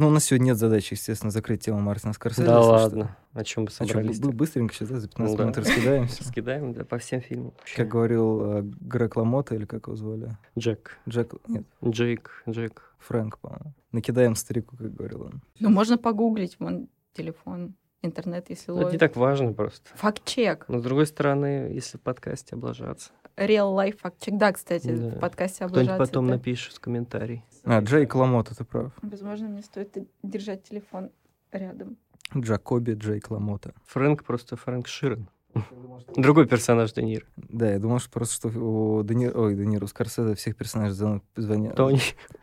Ну, у нас сегодня нет задачи, естественно, закрыть тему Мартина Скорсезе. Да если что. ладно. О чем бы А что, собрались? бы- быстренько сейчас, да, за 15 Ну да. минут раскидаемся? Скидаем, да, по всем фильмам. вообще. Как говорил э, Грег Ламота, или как его звали? Джек, Джек, нет, Джейк, Джек. Фрэнк, по-моему. Накидаем старику, как говорил он. Ну, можно погуглить, вон, телефон, интернет, если Это не ловит. так важно просто. Факт-чек. Но с другой стороны, если в подкасте облажаться, Real life факт-чек. Да, кстати, Да. в подкасте кто-нибудь облажаться. потом это- напишет в комментарий. А, Джейк Ламота, ты прав. Возможно, мне стоит держать телефон рядом. Джакоби Джейк Ламота. Фрэнк просто Фрэнк Ширен. Другой персонаж Де Ниро. Да, я думал, что просто что у Де Ниро, ой, Де Ниро, у Скорсезе всех персонажей зовут- звонят. Тони.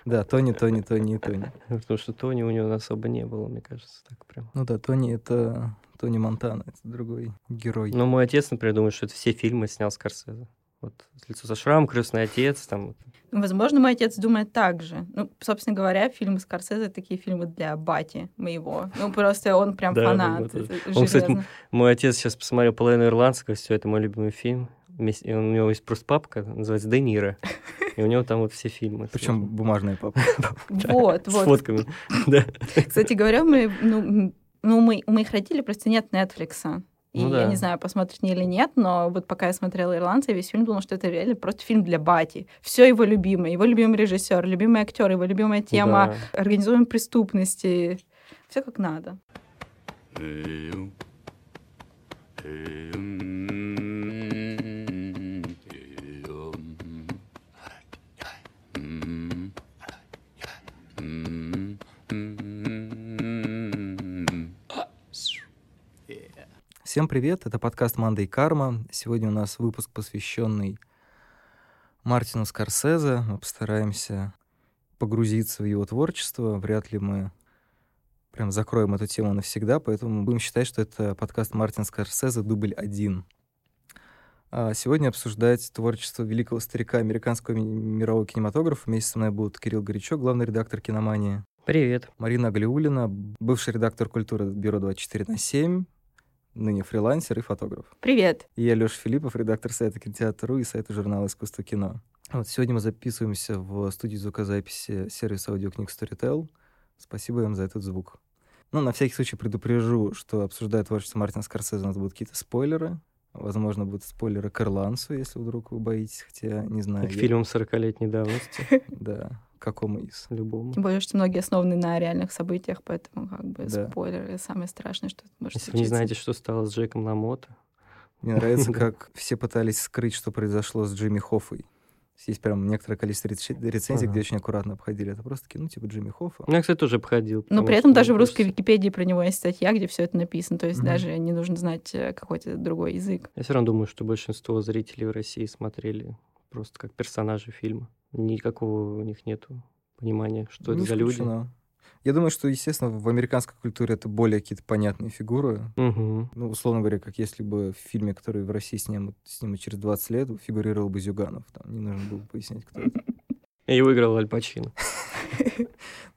Да, Тони, Тони, Тони и Тони. Потому что Тони у него особо не было, мне кажется, так прям. Ну да, Тони это Тони Монтана, это другой герой. Но мой отец, например, думает, что это все фильмы снял Скорсезе. Вот «Лицо со шрамом», «Крестный отец», там, Возможно, мой отец думает так же. Ну, собственно говоря, фильмы Скорсезе такие фильмы для бати моего. Ну, просто он прям фанат. Он, кстати. Мой отец сейчас посмотрел «Половину ирландского», все, это мой любимый фильм. И у него есть просто папка, называется «Де Ниро». И у него там вот все фильмы. Причем бумажная папа. Вот, С вот. фотками. Да. Кстати говоря, мы, ну, ну, мы, у моих родителей просто нет Netflix. И Ну я да. не знаю, посмотрите или нет, но вот пока я смотрела «Ирландца», я весь фильм думала, что это реально просто фильм для бати. Все его любимое. Его любимый режиссер, любимый актер, его любимая тема Да. организуемой преступности. Все как надо. Всем привет, это подкаст «Манда и Карма». Сегодня у нас выпуск, посвященный Мартину Скорсезе. Мы постараемся погрузиться в его творчество. Вряд ли мы прям закроем эту тему навсегда, поэтому будем считать, что это подкаст Мартин Скорсезе дубль один. А сегодня обсуждать творчество великого старика американского ми- мирового кинематографа. Вместе со мной будут Кирилл Горячок, главный редактор «Киномании», Привет. Марина Галиулина, бывший редактор культуры Бюро 24 на 7, ныне фрилансер и фотограф. Привет. Я, Леша Филиппов, редактор сайта Кинотеатр.ру и сайта журнала «Искусство кино». Вот сегодня мы записываемся в студии звукозаписи сервиса аудиокниг Storytel. Спасибо им за этот звук. Ну, на всякий случай предупрежу, что обсуждая творчество Мартина Скорсезе, у нас будут какие-то спойлеры. Возможно, будут спойлеры к «Ирландцу», если вдруг вы боитесь, хотя не знаю. К я- фильмам 40-летней давности. Да, какому из. Любому. Тем более, что многие основаны на реальных событиях, поэтому как бы Да. спойлеры самое страшное, что может Если вы не случиться. знаете, что стало с Джеком Ламото, Мне нравится, как все пытались скрыть, что произошло с Джимми Хоффой. Есть прям некоторое количество рец- рецензий, где очень аккуратно обходили. Это просто такие, ну, типа Джимми Хоффа. Ну, я, кстати, тоже обходил. Но при этом даже в русской кажется, Википедии про него есть статья, где все это написано. То есть даже не нужно знать э, какой-то другой язык. Я все равно думаю, что большинство зрителей в России смотрели просто как персонажи фильма. Никакого у них нету понимания, что это Не за люди. исключено. Я думаю, что, естественно, в американской культуре это более какие-то понятные фигуры. Мгм. Ну, условно говоря, как если бы в фильме, который в России снимут, снимут через 20 лет, фигурировал бы Зюганов. Там не нужно было бы пояснять, кто это. И выиграл Аль Пачино.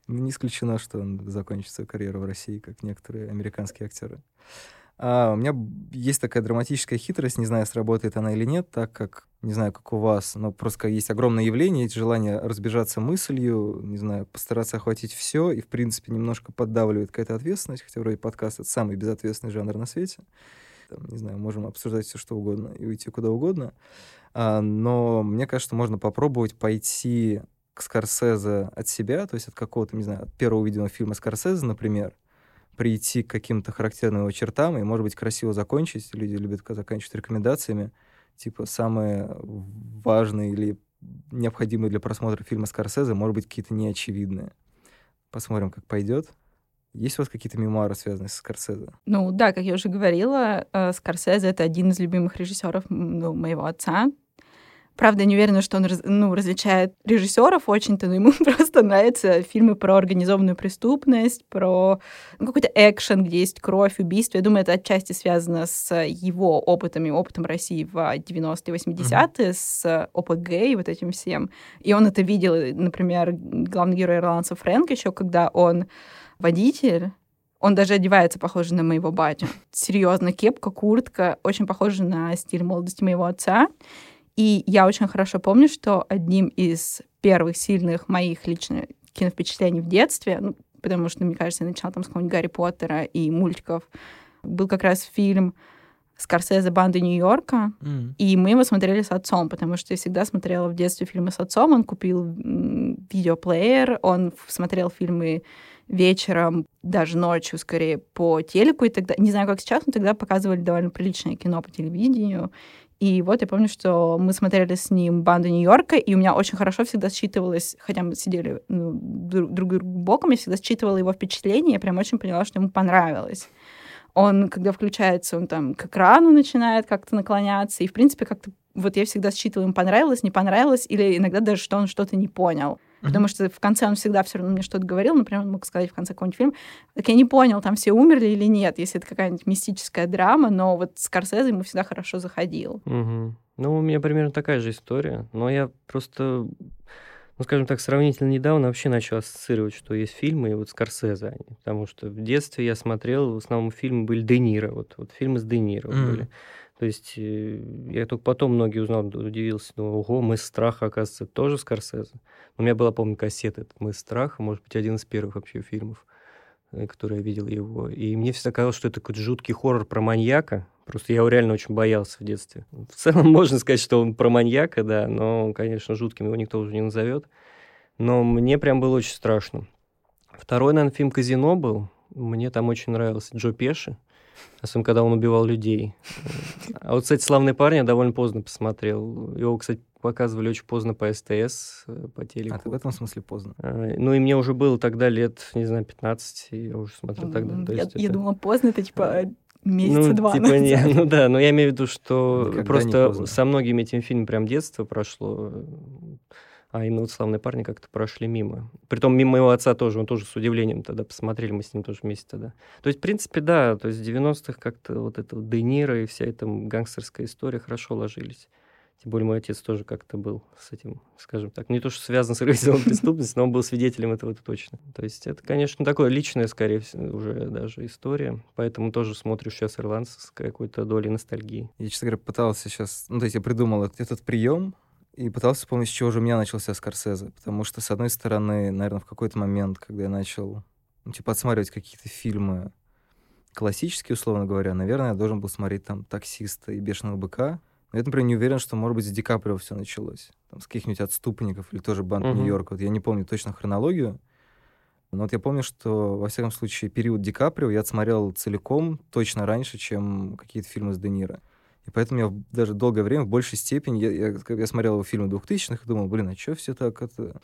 Ну, Не исключено, что он закончит свою карьеру в России, как некоторые американские актеры. А, у меня есть такая драматическая хитрость, не знаю, сработает она или нет, так как, не знаю, как у вас, но просто есть огромное явление, есть желание разбежаться мыслью, не знаю, постараться охватить все, и, в принципе, немножко поддавливает какая-то ответственность, хотя вроде подкаст — это самый безответственный жанр на свете. Там, не знаю, можем обсуждать все что угодно и уйти куда угодно. А, но мне кажется, можно попробовать пойти к Скорсезе от себя, то есть от какого-то, не знаю, от первого увиденного фильма Скорсезе, например, прийти к каким-то характерным его чертам и, может быть, красиво закончить. Люди любят заканчивать рекомендациями, типа самые важные или необходимые для просмотра фильма Скорсезе, может быть, какие-то неочевидные. Посмотрим, как пойдет. Есть у вас какие-то мемуары, связанные с Скорсезе? Ну да, как я уже говорила, э, Скорсезе — это один из любимых режиссеров ну, моего отца. Правда, я не уверена, что он ну, различает режиссеров очень-то, но ему просто нравятся фильмы про организованную преступность, про ну, какой-то экшен, где есть кровь, убийство. Я думаю, это отчасти связано с его опытом и опытом России в 90-е, 80-е, с ОПГ и вот этим всем. И он это видел, например, главный герой ирландца Фрэнк еще, когда он водитель, он даже одевается похоже на моего батю. Серьезно, кепка, куртка, очень похоже на стиль молодости моего отца. И я очень хорошо помню, что одним из первых сильных моих лично киновпечатлений в детстве, ну, потому что, мне кажется, я начала там с какого-нибудь Гарри Поттера и мультиков. Был как раз фильм Скорсезе «Банды Нью-Йорка», М. и мы его смотрели с отцом, потому что я всегда смотрела в детстве фильмы с отцом. Он купил видеоплеер, он смотрел фильмы вечером, даже ночью, скорее, по телеку. И тогда, не знаю, как сейчас, но тогда показывали довольно приличное кино по телевидению. И вот я помню, что мы смотрели с ним «Банду Нью-Йорка», и у меня очень хорошо всегда считывалось, хотя мы сидели ну, друг друг другу боком, я всегда считывала его впечатление, я прям очень поняла, что ему понравилось. Он, когда включается, он там к экрану начинает как-то наклоняться, и, в принципе, как-то вот я всегда считывала, ему понравилось, не понравилось, или иногда даже, что он что-то не понял. Потому что в конце он всегда все равно мне что-то говорил, например, он мог сказать в конце какого-нибудь фильма, так я не понял, там все умерли или нет, если это какая-нибудь мистическая драма, но вот Скорсезе ему всегда хорошо заходил. Мгм. Ну, у меня примерно такая же история, но я просто, ну, скажем так, сравнительно недавно вообще начал ассоциировать, что есть фильмы, и вот Скорсезе они, потому что в детстве я смотрел, в основном фильмы были Де Ниро, вот, вот фильмы с Де Ниро М. были. То есть э, я только потом многие узнал, удивился, ну, ого, «Мы страха», оказывается, тоже Скорсезе. У меня была, помню, кассета «Мы страха», может быть, один из первых вообще фильмов, э, который я видел его. И мне всегда казалось, что это какой-то жуткий хоррор про маньяка. Просто я его реально очень боялся в детстве. В целом можно сказать, что он про маньяка, да, но, конечно, жутким его никто уже не назовет. Но мне прям было очень страшно. Второй, наверное, фильм «Казино» был. Мне там очень нравился Джо Пеши. Особенно, когда он убивал людей. А вот, кстати, «Славные парни» я довольно поздно посмотрел. Его, кстати, показывали очень поздно по СТС, э, по телеку. А ты в этом смысле поздно. А, Ну, и мне уже было тогда лет, не знаю, 15, и я уже смотрел тогда. М, То я, есть я это- думала, поздно, это типа месяца ну, два типа, не, назад. ну да, но я имею в виду, что Никогда не просто со многими этим фильмом прям детство прошло, а именно вот «Славные парни» как-то прошли мимо. Притом мимо моего отца тоже, он тоже с удивлением тогда посмотрели, мы с ним тоже вместе тогда. То есть, в принципе, да, то есть в 90-х как-то вот это Де Ниро и вся эта гангстерская история хорошо ложились. Тем более мой отец тоже как-то был с этим, скажем так, не то, что связан с организованной преступностью, но он был свидетелем этого это точно. То есть это, конечно, такое личное, скорее всего, уже даже история. Поэтому тоже смотрю сейчас «Ирландца» с какой-то долей ностальгии. Я, честно говоря, пытался сейчас... Ну, то есть я придумал этот прием и пытался вспомнить, с чего же у меня начался Скорсезе. Потому что, с одной стороны, наверное, в какой-то момент, когда я начал, ну, типа, отсматривать какие-то фильмы классические, условно говоря, наверное, я должен был смотреть там «Таксиста» и «Бешеного быка». Но я, например, не уверен, что, может быть, с Ди Каприо все началось. Там, с каких-нибудь «Отступников» или тоже «Банд Мгм. Нью-Йорка». Вот я не помню точно хронологию. Но вот я помню, что, во всяком случае, период Ди Каприо я отсмотрел целиком точно раньше, чем какие-то фильмы с Де Ниро. И поэтому я даже долгое время в большей степени... Я, я, я смотрел его фильмы 2000-х и думал, блин, а что все так это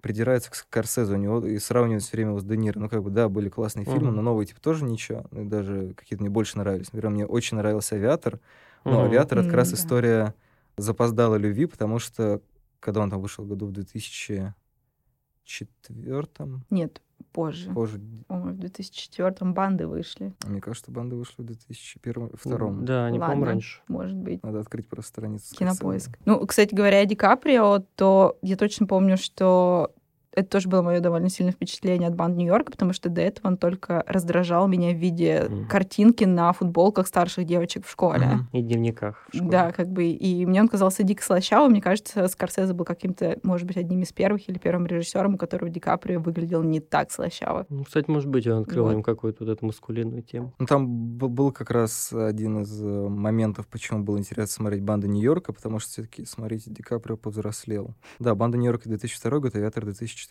придирается к Скорсезе у него и сравнивают все время его с Де Ниро. Ну, как бы, да, были классные фильмы, Мгм. но новые, типа, тоже ничего. Ну, и даже какие-то мне больше нравились. Например, мне очень нравился «Авиатор». Но Мгм. «Авиатор» — это как раз М, да. история запоздалой любви, потому что, когда он там вышел году в 2004 Нет, позже. позже, По-моему, в 2004 банды вышли, мне кажется, что банды вышли в 2001 Да, не помню раньше. может быть. Надо открыть просто страницу. Кинопоиск. Ну, кстати говоря, о Ди Каприо, то я точно помню, что это тоже было мое довольно сильное впечатление от банд Нью-Йорка, потому что до этого он только раздражал меня в виде Мгм. картинки на футболках старших девочек в школе. Мгм. И дневниках. в школе. Да, как бы, и мне он казался дико слащавым. Мне кажется, Скорсезе был каким-то, может быть, одним из первых или первым режиссером, у которого Ди Каприо выглядел не так слащаво. Ну, кстати, может быть, он открыл Вот. им какую-то вот эту маскулинную тему. Ну, там б- был как раз один из э, моментов, почему было интересно смотреть «Банда Нью-Йорка», потому что все-таки, смотрите, Ди Каприо повзрослел. Да, «Банда Нью-Йорка» 2002 год, «Авиатор» 2004.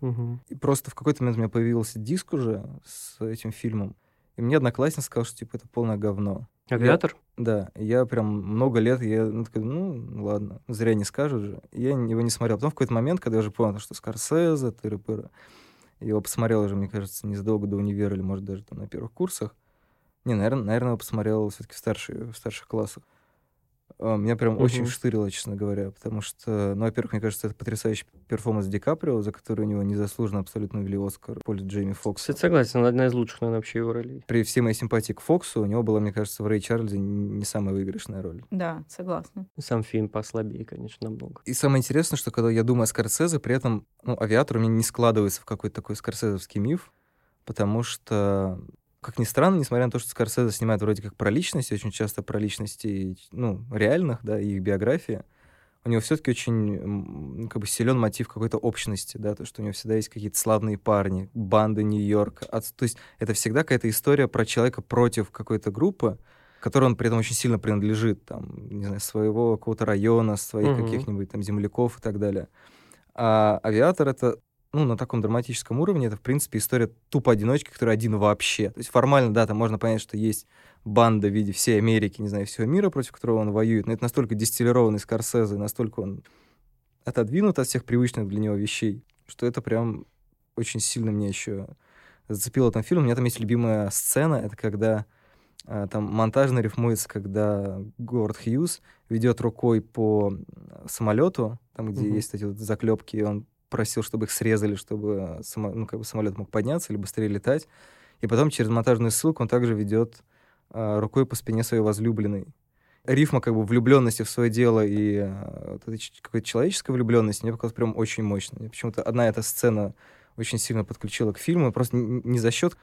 Мгм. И просто в какой-то момент у меня появился диск уже с этим фильмом, и мне одноклассник сказал, что, типа, это полное говно. Авиатор? Да, и я прям много лет, я ну, такой, ну, ладно, зря не скажут же. Я его не смотрел. Потом в какой-то момент, когда я уже понял, что Скорсезе, тыры-пыры, его посмотрел уже, мне кажется, незадолго до универа или, может, даже там на первых курсах. Не, наверное, наверное, его посмотрел все-таки в, старших в старших классах. А, Меня прям очень Мгм. штырило, честно говоря, потому что, ну, во-первых, мне кажется, это потрясающий перформанс Ди Каприо, за который у него незаслуженно абсолютно ввели Оскар в пользу Джейми Фокса. Кстати, согласен, одна из лучших, наверное, вообще его ролей. При всей моей симпатии к Фоксу, у него была, мне кажется, в Рэй Чарльзе не самая выигрышная роль. Да, согласна. Сам фильм послабее, конечно, намного. И самое интересное, что когда я думаю о Скорсезе, при этом, ну, авиатор у меня не складывается в какой-то такой скорсезовский миф, потому что, как ни странно, несмотря на то, что Скорсезе снимает вроде как про личности, очень часто про личности, ну, реальных, да, и их биографии, у него все-таки очень как бы силен мотив какой-то общности, да, то, что у него всегда есть какие-то славные парни, банды Нью-Йорка. То есть это всегда какая-то история про человека против какой-то группы, которой он при этом очень сильно принадлежит, там, не знаю, своего какого-то района, своих угу. каких-нибудь там земляков и так далее. А «Авиатор» — это ну, на таком драматическом уровне, это, в принципе, история тупо одиночки, который один вообще. То есть формально, да, там можно понять, что есть банда в виде всей Америки, не знаю, всего мира, против которого он воюет, но это настолько дистиллированный Скорсезе, настолько он отодвинут от всех привычных для него вещей, что это прям очень сильно мне еще зацепило этом фильм. У меня там есть любимая сцена, это когда а, там монтажно рифмуется, когда Говард Хьюз ведет рукой по самолету, там, где mm-hmm. есть эти вот заклепки, и он просил, чтобы их срезали, чтобы само, ну, как бы самолет мог подняться или быстрее летать. И потом через монтажную ссылку он также ведет а, рукой по спине своей возлюбленной. Рифма как бы влюбленности в свое дело и а, вот какой-то человеческой влюбленности мне показалось прям очень мощно. Почему-то одна эта сцена очень сильно подключила к фильму, просто не за счет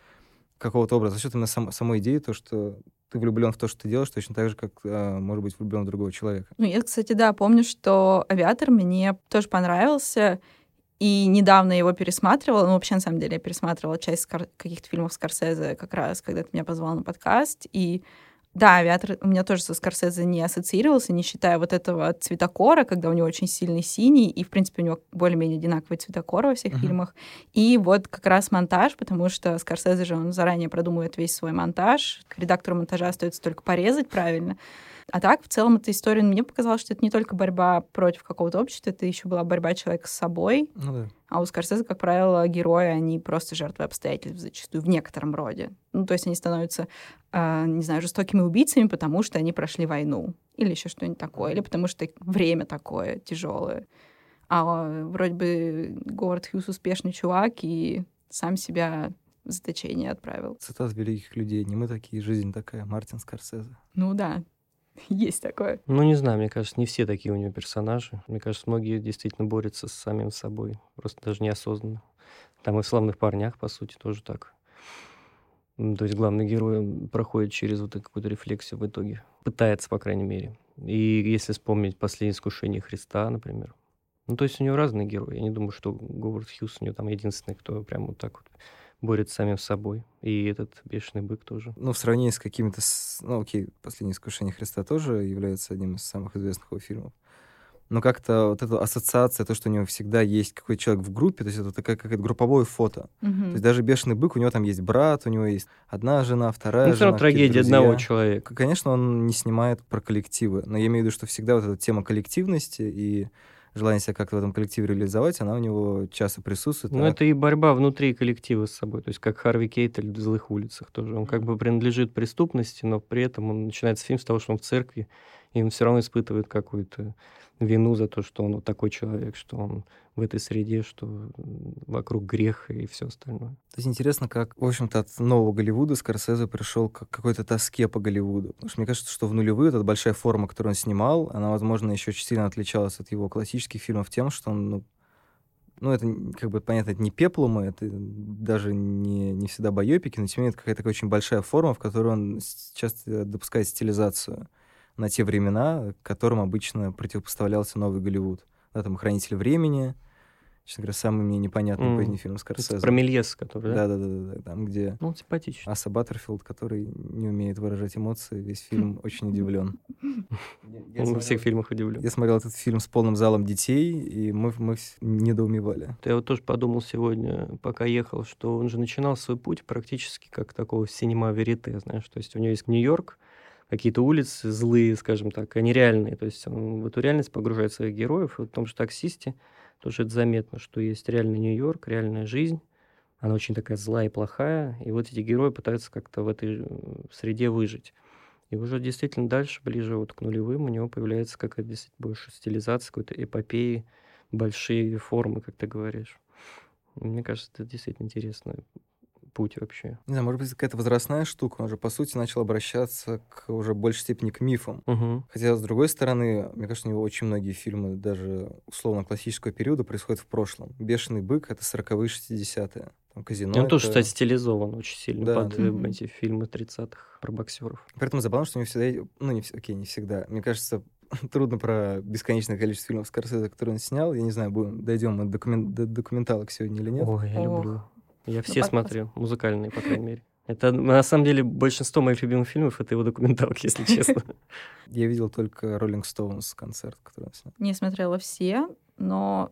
какого-то образа, а за счет именно сам, самой идеи, то, что ты влюблен в то, что ты делаешь, точно так же, как э, может быть влюблен в другого человека. Ну, я, кстати, да, помню, что «Авиатор» мне тоже понравился, и недавно его пересматривала, ну, вообще, на самом деле, я пересматривала часть каких-то фильмов Скорсезе как раз, когда ты меня позвал на подкаст, и да, авиатор у меня тоже со Скорсезе не ассоциировался, не считая вот этого цветокора, когда у него очень сильный синий, и, в принципе, у него более-менее одинаковый цветокор во всех uh-huh. фильмах. И вот как раз монтаж, потому что Скорсезе же, он заранее продумывает весь свой монтаж. Редактору монтажа остается только порезать правильно. А так, в целом, эта история мне показалось, что это не только борьба против какого-то общества, это еще была борьба человека с собой. Ну, да. А у Скорсезе, как правило, герои, они просто жертвы обстоятельств зачастую, в некотором роде. Ну, то есть они становятся, э, не знаю, жестокими убийцами, потому что они прошли войну. Или еще что-нибудь такое. Или потому что время такое тяжелое. А вроде бы Говард Хьюз успешный чувак и сам себя в заточение отправил. Цитат великих людей. Не мы такие, жизнь такая. Мартин Скорсезе. Ну да, Есть такое. Ну, не знаю, мне кажется, не все такие у него персонажи. Мне кажется, многие действительно борются с самим собой, просто даже неосознанно. Там и в «Славных парнях», по сути, тоже так. То есть главный герой проходит через вот какую-то рефлексию в итоге. Пытается, по крайней мере. И если вспомнить «Последнее искушение Христа», например. Ну, то есть у него разные герои. Я не думаю, что Говард Хьюз у него там единственный, кто прям вот так вот борется с самим собой. И этот бешеный бык тоже. Ну, в сравнении с какими-то... Ну, окей, «Последнее искушение Христа» тоже является одним из самых известных его фильмов. Но как-то вот эта ассоциация, то, что у него всегда есть какой-то человек в группе, то есть это такая какое-то групповое фото. Угу. То есть даже «Бешеный бык», у него там есть брат, у него есть одна жена, вторая ну, жена. Ну, трагедия одного человека. Конечно, он не снимает про коллективы, но я имею в виду, что всегда вот эта тема коллективности и желание себя как-то в этом коллективе реализовать, она у него часто присутствует. Ну, а... это и борьба внутри коллектива с собой, то есть как Харви Кейтель в «Злых улицах» тоже. Он как бы принадлежит преступности, но при этом он начинается фильм с того, что он в церкви, и он все равно испытывает какую-то вину за то, что он вот такой человек, что он в этой среде, что вокруг грех и все остальное. То есть интересно, как, в общем-то, от нового Голливуда Скорсезе пришел к какой-то тоске по Голливуду. Потому что мне кажется, что в нулевые эта большая форма, которую он снимал, она, возможно, еще очень сильно отличалась от его классических фильмов тем, что он, ну, ну, это, как бы, понятно, это не пеплумы, это даже не, не всегда байопики, но тем не менее, это какая-то такая очень большая форма, в которой он часто допускает стилизацию на те времена, которым обычно противопоставлялся новый Голливуд. Да, там «Хранитель времени», честно говоря, самый мне непонятный mm. поздний фильм Скорсезе. Про Мельес, который, да? Да-да-да, там, где... Ну, симпатично. Аса Баттерфилд, который не умеет выражать эмоции, весь фильм очень удивлен. Он во всех фильмах удивлен. Я смотрел этот фильм с полным залом детей, и мы, мы недоумевали. Я вот тоже подумал сегодня, пока ехал, что он же начинал свой путь практически как такого синема верите, знаешь, то есть у него есть Нью-Йорк, какие-то улицы злые, скажем так, они реальные. То есть он в эту реальность погружает своих героев. И в том же «Таксисте» тоже это заметно, что есть реальный Нью-Йорк, реальная жизнь. Она очень такая злая и плохая. И вот эти герои пытаются как-то в этой среде выжить. И уже действительно дальше, ближе вот к нулевым, у него появляется какая-то действительно больше стилизация, какой-то эпопеи, большие формы, как ты говоришь. Мне кажется, это действительно интересно путь вообще? Не знаю, может быть, какая-то возрастная штука. Он же, по сути, начал обращаться к уже большей степени к мифам. Угу. Хотя, с другой стороны, мне кажется, у него очень многие фильмы, даже условно классического периода, происходят в прошлом. «Бешеный бык» — это 40-е, 60-е. Там «Казино» Он это... тоже, кстати, стилизован очень сильно да, под да. эти фильмы 30-х про боксеров. При этом забавно, что у него всегда... Ну, не, окей, не всегда. Мне кажется, трудно про бесконечное количество фильмов Скорсезе, которые он снял. Я не знаю, будем, дойдем мы до, докумен, до документалок сегодня или нет. Ой, я Ох. люблю. Я Ну, все по- смотрю, музыкальные, по крайней мере. Это, на самом деле, большинство моих любимых фильмов — это его документалки, если честно. Я видел только Rolling Stones концерт, который он снял. Не смотрела все, но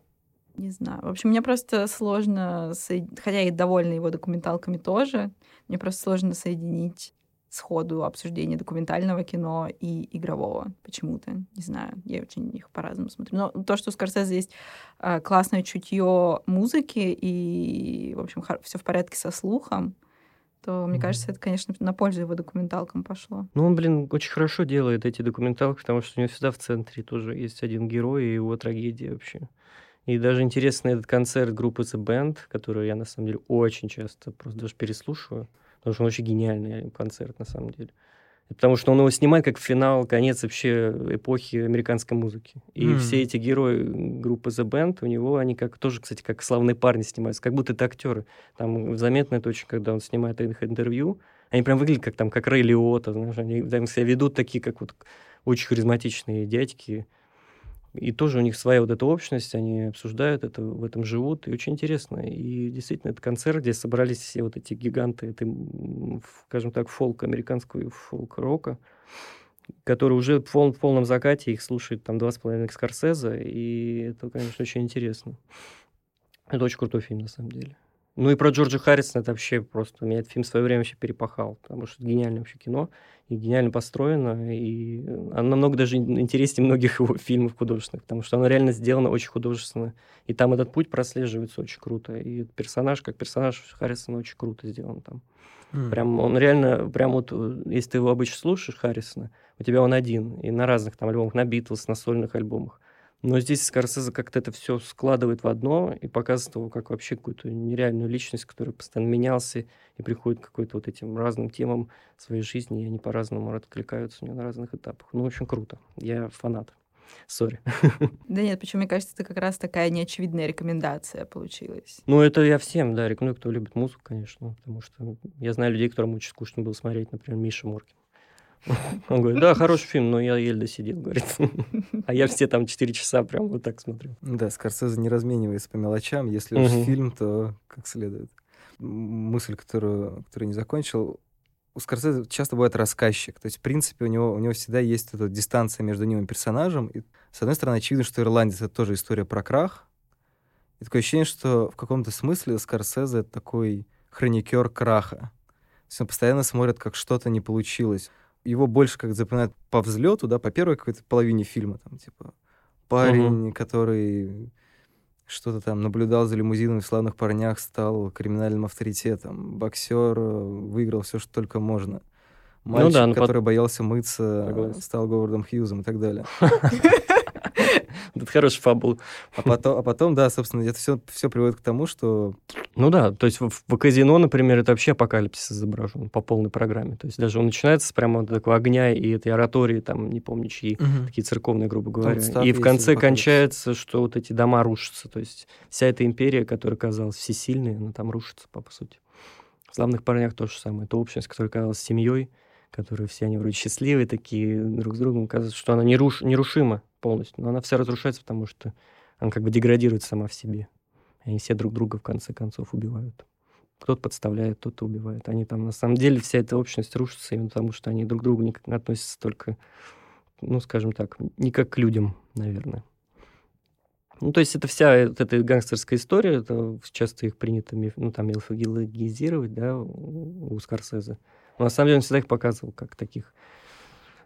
не знаю. В общем, мне просто сложно, соед- хотя я и довольна его документалками тоже, мне просто сложно соединить сходу обсуждение документального кино и игрового почему-то. Не знаю, я очень их по-разному смотрю. Но то, что у Скорсезе есть э, классное чутье музыки и, в общем, все в порядке со слухом, то, мне кажется, это, конечно, на пользу его документалкам пошло. Ну, он, блин, очень хорошо делает эти документалки, потому что у него всегда в центре тоже есть один герой и его трагедия вообще. И даже интересный этот концерт группы The Band, который я, на самом деле, очень часто просто даже переслушиваю, потому что он очень гениальный концерт, на самом деле. Потому что он его снимает как финал, конец вообще эпохи американской музыки. И М. все эти герои группы The Band, у него они как тоже, кстати, как славные парни снимаются, как будто это актеры. Там заметно это очень, когда он снимает их интервью, они прям выглядят как там, как Рэй Лиотта, знаешь, они там себя ведут такие, как вот очень харизматичные дядьки. И тоже у них своя вот эта общность, они обсуждают это, в этом живут, и очень интересно. И действительно, это концерт, где собрались все вот эти гиганты, ф- скажем так, фолк, американского фолк-рока, которые уже в пол- в полном закате, их слушает там два с половиной Скорсезе, и это, конечно, очень интересно. Это очень крутой фильм, на самом деле. Ну и про Джорджа Харрисона это вообще просто... Меня этот фильм в свое время вообще перепахал, потому что это гениальное вообще кино, и гениально построено, и оно намного даже интереснее многих его фильмов художественных, потому что оно реально сделано очень художественно. И там этот путь прослеживается очень круто. И персонаж, как персонаж Харрисона, очень круто сделан там. М. Прям он реально, прям вот, если ты его обычно слушаешь, Харрисона, у тебя он один, и на разных там альбомах, на Битлз, на сольных альбомах. Но здесь Скорсезе как-то это все складывает в одно и показывает его как вообще какую-то нереальную личность, которая постоянно менялся и приходит к какой-то вот этим разным темам своей жизни, и они по-разному откликаются у него на разных этапах. Ну, очень круто. Я фанат. Сори. Да нет, почему, мне кажется, это как раз такая неочевидная рекомендация получилась. Ну, это я всем, да, рекомендую, кто любит музыку, конечно, потому что я знаю людей, которым очень скучно было смотреть, например, Миша Моркин. Он говорит, да, хороший фильм, но я еле досидел, говорит. А я все там 4 часа прям вот так смотрю. Да, Скорсезе не разменивается по мелочам. Если уж фильм, то как следует. Мысль, которую, которую не закончил. У Скорсезе часто бывает рассказчик. То есть, в принципе, у него, у него всегда есть эта дистанция между ним и персонажем. И, с одной стороны, очевидно, что «Ирландец» — это тоже история про крах. И такое ощущение, что в каком-то смысле Скорсезе — это такой хроникер краха. То есть он постоянно смотрит, как что-то не получилось. Его больше как запоминают по взлету, да, по первой какой-то половине фильма, там, типа, парень, который что-то там наблюдал за лимузином в славных парнях, стал криминальным авторитетом. Боксер э, выиграл все, что только можно. Мальчик, да, ну, под- который боялся мыться, Согласен. стал Говардом Хьюзом и так далее. Это хороший фабул. А потом, а потом да, собственно, это все, все приводит к тому, что Ну да, то есть в, в казино, например, это вообще апокалипсис изображен по полной программе. То есть даже он начинается с прямо вот такого огня и этой оратории, там, не помню чьи, такие церковные, грубо говоря. Став И в конце кончается, что вот эти дома рушатся. То есть вся эта империя, которая казалась всесильной, она там рушится, по, по сути. В «Славных парнях» то же самое. Это общность, которая казалась семьей, которые все они вроде счастливые такие друг с другом. Кажется, что она неруш... нерушима полностью. Но она вся разрушается, потому что она как бы деградирует сама в себе. Они все друг друга в конце концов убивают. Кто-то подставляет, кто-то убивает. Они там, на самом деле, вся эта общность рушится именно потому, что они друг к другу не относятся только, ну, скажем так, не как к людям, наверное. Ну, то есть это вся вот эта гангстерская история, это часто их принято, ну, там, мифологизировать, да, у Скорсезе. Но на самом деле он всегда их показывал как таких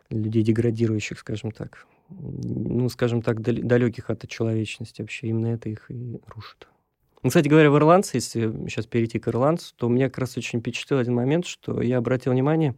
людей деградирующих, скажем так. Ну, скажем так, дал- далеких от человечности вообще. Именно это их и рушит. Ну, кстати говоря, в «Ирландце», если сейчас перейти к «Ирландцу», то меня как раз очень впечатлил один момент, что я обратил внимание,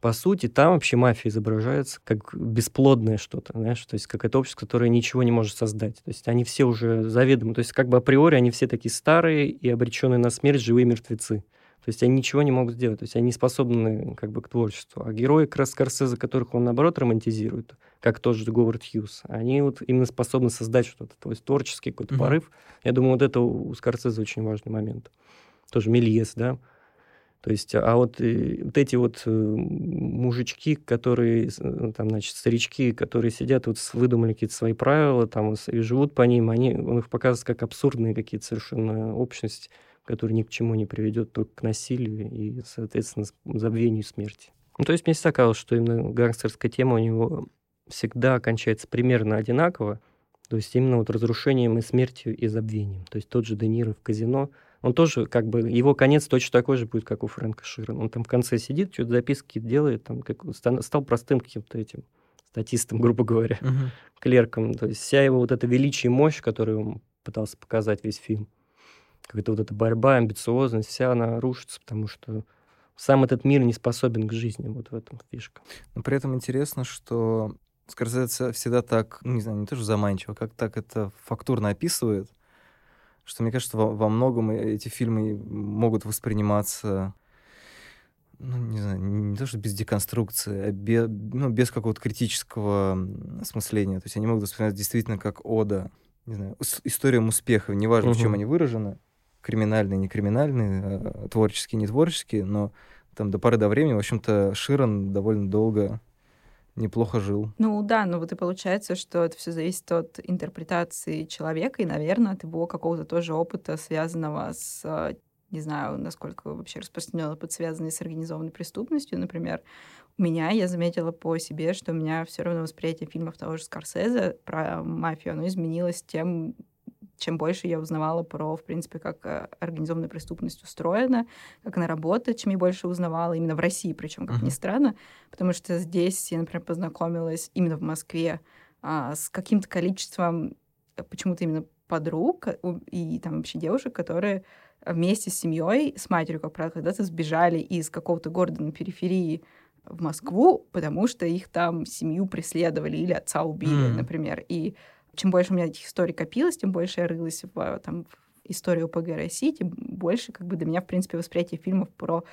по сути, там вообще мафия изображается как бесплодное что-то, знаешь, то есть как это общество, которое ничего не может создать. То есть они все уже заведомо, то есть как бы априори они все такие старые и обреченные на смерть живые мертвецы. То есть они ничего не могут сделать, то есть они не способны как бы к творчеству. А герои как раз Скорсезе, которых он, наоборот, романтизирует, как тот же Говард Хьюз, они вот именно способны создать что-то, то есть творческий какой-то Мгм. порыв. Я думаю, вот это у Скорсезе очень важный момент. Тоже Мельес, да, То есть, а вот, и, вот эти вот э, мужички, которые, э, там, значит, старички, которые сидят, вот выдумали какие-то свои правила, там, и живут по ним, они, он их показывает как абсурдные какие-то совершенно общности, которые ни к чему не приведет, только к насилию и, соответственно, забвению смерти. Ну, то есть мне казалось, что именно гангстерская тема у него всегда кончается примерно одинаково, то есть именно вот разрушением и смертью и забвением. То есть тот же Де Ниро в казино – он тоже, как бы, его конец точно такой же будет, как у Фрэнка Ширана. Он там в конце сидит, что-то записки делает, там, как, стал простым каким-то этим статистом, грубо говоря, uh-huh. клерком. То есть вся его вот эта величие и мощь, которую он пытался показать весь фильм, какая-то вот эта борьба, амбициозность, вся она рушится, потому что сам этот мир не способен к жизни. Вот в этом фишка. Но при этом интересно, что Скорсезе всегда так, ну, не знаю, не тоже заманчиво, как так это фактурно описывает, что мне кажется, во, во многом эти фильмы могут восприниматься ну, не знаю, не то, что без деконструкции, а без, ну, без какого-то критического осмысления. То есть они могут восприниматься действительно как ода, не знаю, историям успеха, неважно, угу. в чем они выражены, криминальные, не криминальные, а творческие, не творческие, но там до поры до времени, в общем-то, Ширан довольно долго неплохо жил. Ну да, но вот и получается, что это все зависит от интерпретации человека и, наверное, от его какого-то тоже опыта, связанного с не знаю, насколько вообще распространен опыт, связанный с организованной преступностью. Например, у меня, я заметила по себе, что у меня все равно восприятие фильмов того же Скорсезе про мафию, оно изменилось тем, чем больше я узнавала про, в принципе, как э, организованная преступность устроена, как она работает, чем я больше узнавала именно в России, причем, как uh-huh. ни странно, потому что здесь я, например, познакомилась именно в Москве а, с каким-то количеством э, почему-то именно подруг э, и там вообще девушек, которые вместе с семьей, с матерью, как правило, когда-то сбежали из какого-то города на периферии в Москву, потому что их там семью преследовали или отца убили, mm. например. И чем больше у меня этих историй копилось, тем больше я рылась в, там, в историю ОПГ России, тем больше как бы для меня, в принципе, восприятие фильмов про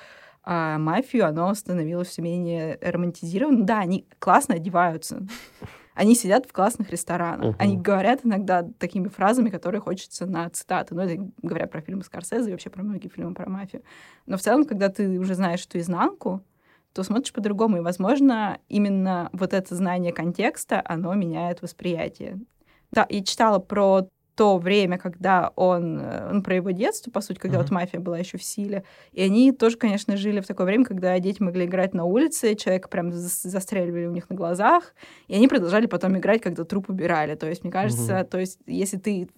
а, мафию, оно становилось все менее романтизированным. Да, они классно одеваются, они сидят в классных ресторанах, uh-huh. они говорят иногда такими фразами, которые хочется на цитаты. Ну, это говоря про фильмы Скорсезе и вообще про многие фильмы про мафию. Но в целом, когда ты уже знаешь что изнанку, то смотришь по-другому. И, возможно, именно вот это знание контекста, оно меняет восприятие. Да, я читала про то время, когда он, э, ну, про его детство, по сути, когда uh-huh. вот мафия была еще в силе. И они тоже, конечно, жили в такое время, когда дети могли играть на улице, человека прям застреливали у них на глазах, и они продолжали потом играть, когда труп убирали. То есть, мне кажется, uh-huh. то есть, если ты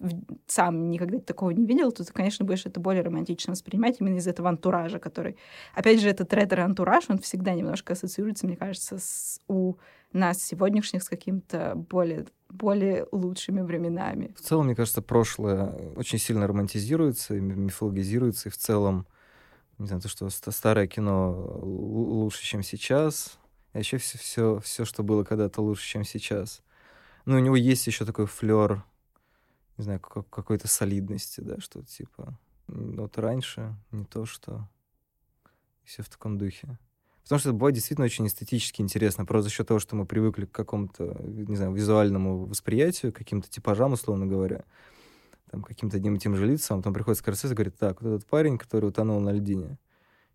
сам никогда такого не видел, то ты, конечно, будешь это более романтично воспринимать именно из этого антуража, который... Опять же, этот ретро-антураж, он всегда немножко ассоциируется, мне кажется, с, у нас сегодняшних с каким-то более более лучшими временами. В целом, мне кажется, прошлое очень сильно романтизируется, мифологизируется, и в целом, не знаю, то, что старое кино лучше, чем сейчас, и вообще все, все, все что было когда-то лучше, чем сейчас. Ну, у него есть еще такой флер, не знаю, какой-то солидности, да, что типа, вот раньше не то, что все в таком духе. Потому что это бывает действительно очень эстетически интересно, просто за счет того, что мы привыкли к какому-то, не знаю, визуальному восприятию, каким-то типажам, условно говоря, там, каким-то одним и тем же лицам, потом приходит Скорсезе и говорит, так, вот этот парень, который утонул на льдине,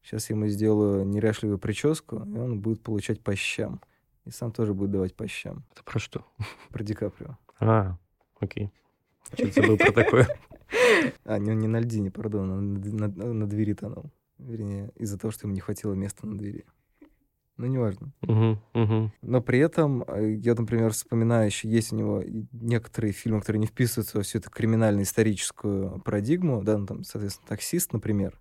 сейчас я ему сделаю неряшливую прическу, и он будет получать по щам. И сам тоже будет давать по щам. Это про что? Про Ди Каприо. А, окей. Что-то забыл про такое. А, не, не на льдине, пардон, он на, на, на двери тонул. Вернее, из-за того, что ему не хватило места на двери ну, неважно. Угу, угу. Но при этом э, я, например, вспоминаю, еще есть у него некоторые фильмы, которые не вписываются во всю эту криминально-историческую парадигму, да, ну, там, соответственно, «Таксист», например,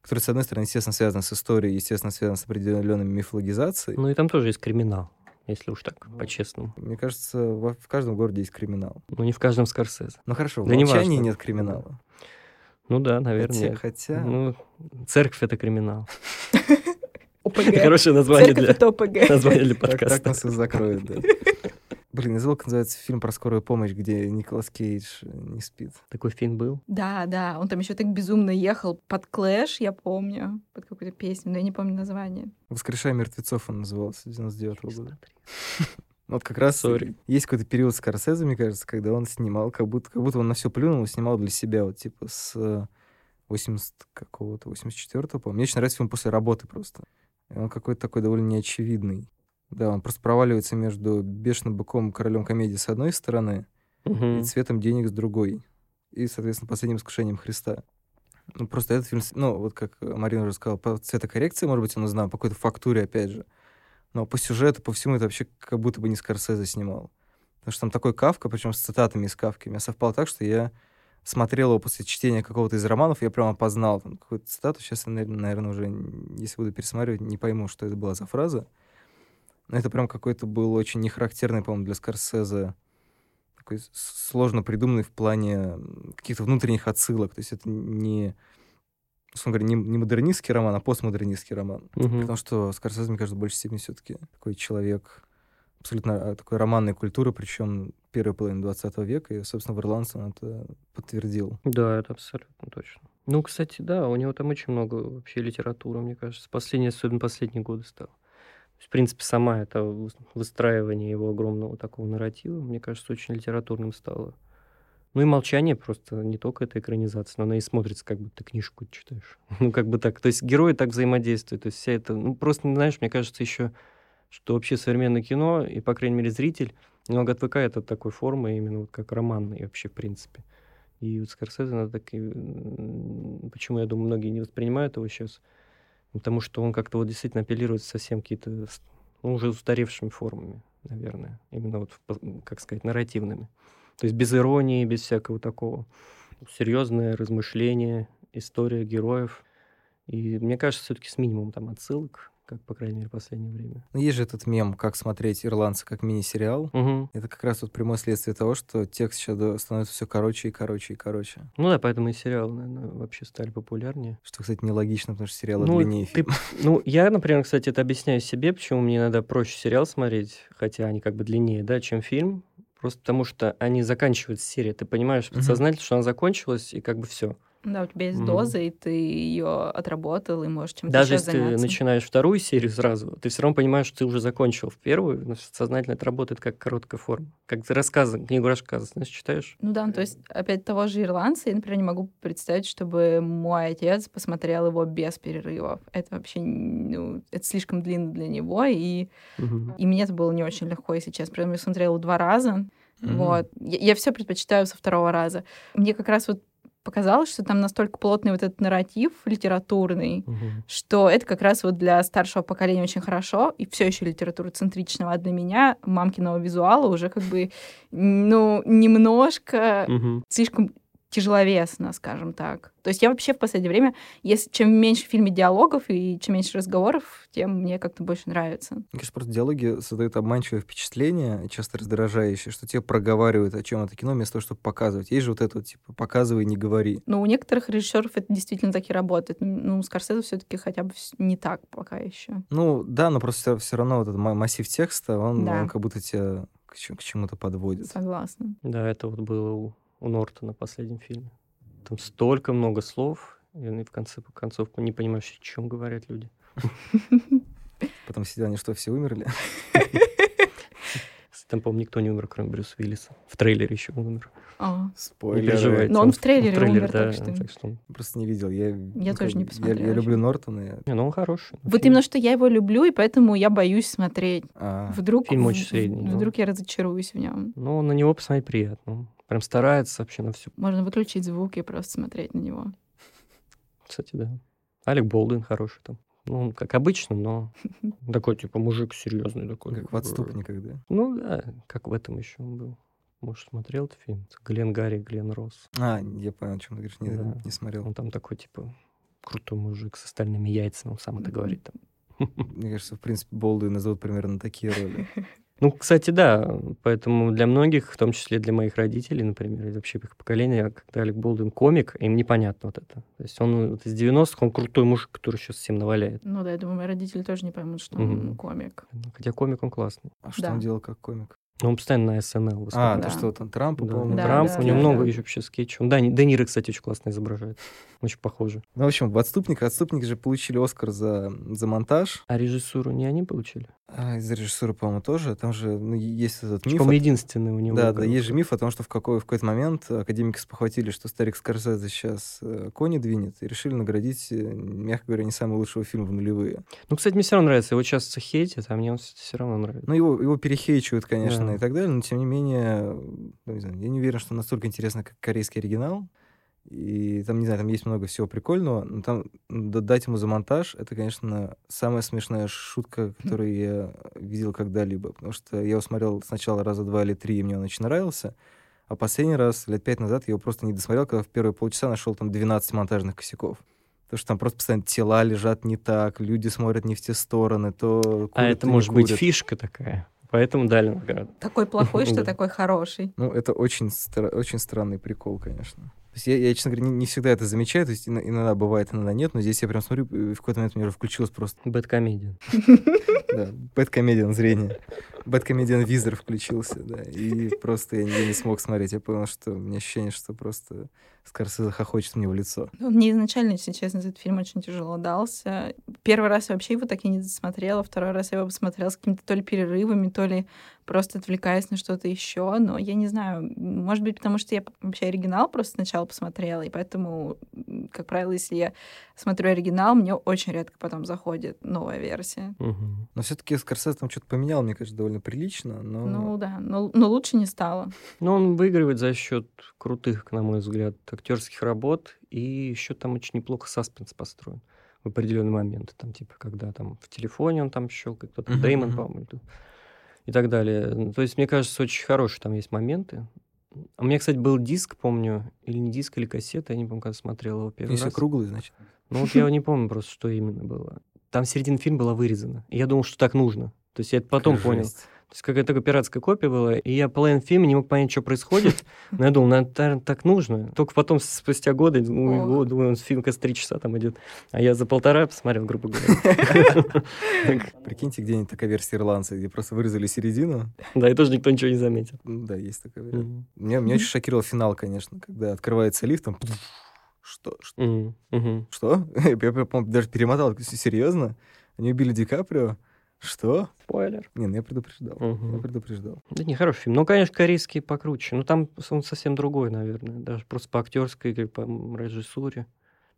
который, с одной стороны, естественно, связан с историей, естественно, связан с определенной мифологизацией. Ну и там тоже есть криминал, если уж так, ну, по-честному. Мне кажется, в, в каждом городе есть криминал. Ну не в каждом Скорсезе. Ну хорошо, в да «Молчании» нет криминала. Ну да, наверное. Хотя... хотя... Ну, церковь — это криминал. ОПГ. Хорошее название Церковь для, это ОПГ. название для подкаста. Так, так нас и закроют, да. Блин, я забыл, как называется фильм про скорую помощь, где Николас Кейдж не спит. Такой фильм был? Да, да. Он там еще так безумно ехал под клэш, я помню, под какую-то песню, но я не помню название. «Воскрешая мертвецов» он назывался, 99 -го года. Вот как раз Sorry. есть какой-то период Скорсезе, мне кажется, когда он снимал, как будто, как будто он на все плюнул и снимал для себя, вот типа с 80 какого-то, 84-го, по-моему. Мне очень нравится фильм «После работы» просто. Он какой-то такой довольно неочевидный. Да, он просто проваливается между «Бешеным быком» королем комедии с одной стороны Мгм. и «Цветом денег» с другой. И, соответственно, «Последним искушением Христа». Ну, просто этот фильм, ну, вот как Марина уже сказала, по цветокоррекции, может быть, он знал, по какой-то фактуре, опять же. Но по сюжету, по всему, это вообще как будто бы не Скорсезе снимал. Потому что там такой Кавка, причем с цитатами из Кавки. У меня совпало так, что я смотрел его после чтения какого-то из романов, я прямо опознал там какую-то цитату. Сейчас я, наверное, уже, если буду пересматривать, не пойму, что это была за фраза. Но это прям какой-то был очень нехарактерный, по-моему, для Скорсезе такой сложно придуманный в плане каких-то внутренних отсылок. То есть это не, условно говоря, не, не модернистский роман, а постмодернистский роман. Мгм. Потому что Скорсезе, мне кажется, в большей степени все-таки такой человек абсолютно а, такой романной культуры, причем первой половины 20 века, и, собственно, в «Ирландце» он это подтвердил. Да, это абсолютно точно. Ну, кстати, да, у него там очень много вообще литературы, мне кажется. Последние, особенно последние годы стало. В принципе, сама это выс- выстраивание его огромного такого нарратива, мне кажется, очень литературным стало. Ну и молчание просто не только эта экранизация, но она и смотрится, как будто книжку читаешь. Ну, как бы так. То есть герои так взаимодействуют. То есть вся это... Ну, просто, знаешь, мне кажется, еще, что вообще современное кино, и, по крайней мере, зритель немного отвыкает от такой формы, именно вот как романной вообще, в принципе. И вот Скорсезе, надо так и... Почему, я думаю, многие не воспринимают его сейчас? Потому что он как-то вот действительно апеллирует совсем какие-то, ну, уже устаревшими формами, наверное. Именно вот, как сказать, нарративными. То есть без иронии, без всякого такого. Серьезное размышление, история героев. И мне кажется, все-таки с минимумом там отсылок, как, по крайней мере, в последнее время. Но есть же этот мем, как смотреть «Ирландца» как мини-сериал. Мгм. Это как раз вот прямое следствие того, что текст сейчас становится все короче и короче и короче. Ну да, поэтому и сериалы, наверное, вообще стали популярнее. Что, кстати, нелогично, потому что сериалы Ну, длиннее ты- фильма. Ну, я, например, кстати, это объясняю себе, почему мне иногда проще сериал смотреть, хотя они как бы длиннее, да, чем фильм. Просто потому что они заканчиваются серия. Ты понимаешь подсознательно, что она закончилась, и как бы все. Да, у тебя есть Мгм. доза, и ты ее отработал, и можешь чем-то Даже еще если ты заняться. начинаешь вторую серию сразу, ты все равно понимаешь, что ты уже закончил в первую, но сознательно это работает как короткая форма. Как ты рассказы, книгу рассказа, знаешь, читаешь. Ну да, ну, то есть опять того же ирландца, я, например, не могу представить, чтобы мой отец посмотрел его без перерывов. Это вообще, ну, это слишком длинно для него, и, Мгм. и мне это было не очень легко, если честно. Притом я смотрела два раза, Мгм. вот. Я, все предпочитаю со второго раза. Мне как раз вот показалось, что там настолько плотный вот этот нарратив литературный, Мгм. что это как раз вот для старшего поколения очень хорошо, и все еще литература центричного, а для меня мамкиного визуала уже как бы, ну, немножко Мгм. слишком тяжеловесно, скажем так. То есть я вообще в последнее время, если чем меньше в фильме диалогов и чем меньше разговоров, тем мне как-то больше нравится. Мне кажется, просто диалоги создают обманчивое впечатление, часто раздражающее, что тебе проговаривают, о чем это кино, вместо того, чтобы показывать. Есть же вот это вот, типа, показывай, не говори. Но у некоторых режиссеров это действительно так и работает. Ну, у Скорсезе все-таки хотя бы не так пока еще. Ну, да, но просто все равно вот этот ма- массив текста, он, Да. он как будто тебя к чему-то подводит. Согласна. Да, это вот было у, у Нортона в последнем фильме. Там столько много слов, и в конце концов не понимаешь, о чем говорят люди. Потом сидели, они что, все умерли? Там, по-моему, никто не умер, кроме Брюса Уиллиса. В трейлере еще он умер. А. Переживайте. Но он в трейлере умер, да, так что- так что он- Просто не видел. Я, ну, тоже не бы, посмотрела Я, я люблю. Нортона. я- Не, ну он хороший. Вот Фильм- именно что я его люблю, и поэтому я боюсь смотреть. а, Вдруг, Фильм очень в- средний, да. вдруг я разочаруюсь в нем. Ну, на него посмотреть приятно. Прям старается вообще на всю. Можно выключить звук и просто смотреть на него. Кстати, да. Алек Болдуин хороший там. Ну, он как обычно, но такой, типа, мужик серьезный такой. как в отступниках, да? Ну, да, как в этом еще он был. Может, смотрел этот фильм? Глен Гарри, Глен Росс. А, я понял, о чем ты говоришь, не, Да. не смотрел. Он там такой, типа, крутой мужик с остальными яйцами, он сам это говорит там. Мне кажется, в принципе, Болдуина зовут примерно такие роли. Ну, кстати, да. Поэтому для многих, в том числе для моих родителей, например, и вообще их поколения, когда Алек Болдуин комик, им непонятно вот это. То есть он вот из 90-х, он крутой мужик, который сейчас всем наваляет. Ну да, я думаю, мои родители тоже не поймут, что он Мгм. комик. Хотя комик он классный. А что Да. он делал как комик? Но он постоянно на СНЛ А, выступает. то Да. что там Трампа, Да, по-моему. Да, Трамп, да, у него да, много да. еще вообще скетчей. Да, Де Ниро, кстати, очень классно изображает. Очень похоже. Ну, в общем, в «Отступниках» «Отступники» же получили Оскар за, за монтаж. А режиссуру не они получили? А, из режиссуры, по-моему, тоже. Там же ну, есть этот миф. По-моему, единственный у него. Да, да, есть же миф о том, что в, какой, в какой-то момент академики спохватили, что старик Скорсезе сейчас э, кони двинет, и решили наградить, э, мягко говоря, не самый лучший фильм в нулевые. Ну, кстати, мне все равно нравится. Его часто хейтят, а мне он все равно нравится. Ну, его, его перехейчивают, конечно, Да. И так далее, но тем не менее, ну, не знаю, я не уверен, что настолько интересно, как корейский оригинал. И там, не знаю, там есть много всего прикольного, но там дать ему за монтаж, это, конечно, самая смешная шутка, которую я видел когда-либо. Потому что я его смотрел сначала раза два или три, и мне он очень нравился. А последний раз, лет пять назад, я его просто не досмотрел, когда в первые полчаса нашел там 12 монтажных косяков. Потому что там просто постоянно тела лежат не так, люди смотрят не в те стороны, то курят, а это то может быть курят. фишка такая. Поэтому дали награду. Такой плохой, что такой хороший. Ну, это очень, стра- очень странный прикол, конечно. То есть я, я, честно говоря, не, не всегда это замечаю, то есть ин- иногда бывает, иногда нет, но здесь я прям смотрю, и в какой-то момент у меня уже включилось просто, Бэткомедиан. да, бэткомедиан зрение. Бэткомедиан визор включился, да, и просто я, не- я не смог смотреть. Я понял, что у меня ощущение, что просто Скорсезе хохочет мне в лицо. Ну, Мне изначально, если честно, этот фильм очень тяжело дался. Первый раз я вообще его так и не досмотрела, второй раз я его посмотрела с какими-то то ли перерывами, то ли просто отвлекаясь на что-то еще. Но я не знаю, может быть, потому что я вообще оригинал просто сначала посмотрела, и поэтому, как правило, если я смотрю оригинал, мне очень редко потом заходит новая версия. Мгм. Но все-таки Скорсезе там что-то поменял, мне кажется, довольно прилично, но... Ну да, но, но лучше не стало. Но он выигрывает за счет крутых, на мой взгляд, актерских работ, и еще там очень неплохо саспенс построен в определенный момент. Там, типа, когда там в телефоне он там щелкает, кто-то Мгм, Дэймон, по-моему, и так далее. То есть, мне кажется, очень хорошие там есть моменты. А у меня, кстати, был диск, помню, или не диск, или кассета, я не помню, когда смотрел его первый Если раз. круглый, значит. Ну вот я не помню просто, что именно было. Там середина фильма была вырезана. И я думал, что так нужно. То есть я это потом Какая понял. То есть какая-то такая пиратская копия была, и я половину фильма не мог понять, что происходит. Но я думал, наверное, так нужно. Только потом, спустя годы, думаю, Ох. «О, думаю, он фильм как три часа там идет. А я за полтора посмотрел, грубо говоря. Прикиньте, где-нибудь такая версия ирландца, где просто вырезали середину. Да, и тоже никто ничего не заметил. Да, есть такая вариант. Меня, очень шокировал финал, конечно, когда открывается лифт, там... Что? Что? Что? Я, я, по-моему, даже перемотал. Серьезно? Они убили Ди Каприо? Что? Спойлер. Не, ну я предупреждал. Я Мгм. предупреждал. Да не, хороший фильм. Ну, конечно, корейский покруче. Но там он совсем другой, наверное. Даже просто по актерской игре, по режиссуре.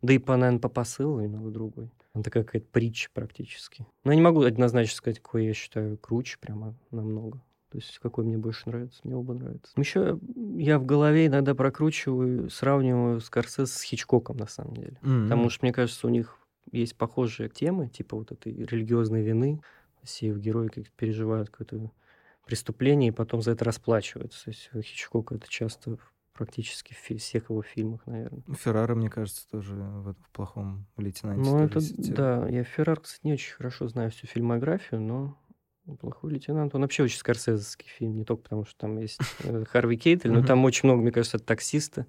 Да и по, наверное, по посылу немного другой. Он такая какая-то притча практически. Но я не могу однозначно сказать, какой я считаю круче прямо намного. То есть какой мне больше нравится. Мне оба нравятся. Еще я в голове иногда прокручиваю, сравниваю Скорсезе с Хичкоком, на самом деле. Потому что, мне кажется, у них есть похожие темы, типа вот этой религиозной вины. Все их герои как переживают какое-то преступление и потом за это расплачиваются. То есть у Хичкока это часто практически в всех его фильмах, наверное. Ну, Феррара, мне кажется, тоже в, этом плохом лейтенанте. Ну, это, да, я Феррар, кстати, не очень хорошо знаю всю фильмографию, но «Плохой лейтенант», он вообще очень скорсезовский фильм, не только потому, что там есть э, Харви Кейтель, но там очень много, мне кажется, от таксиста.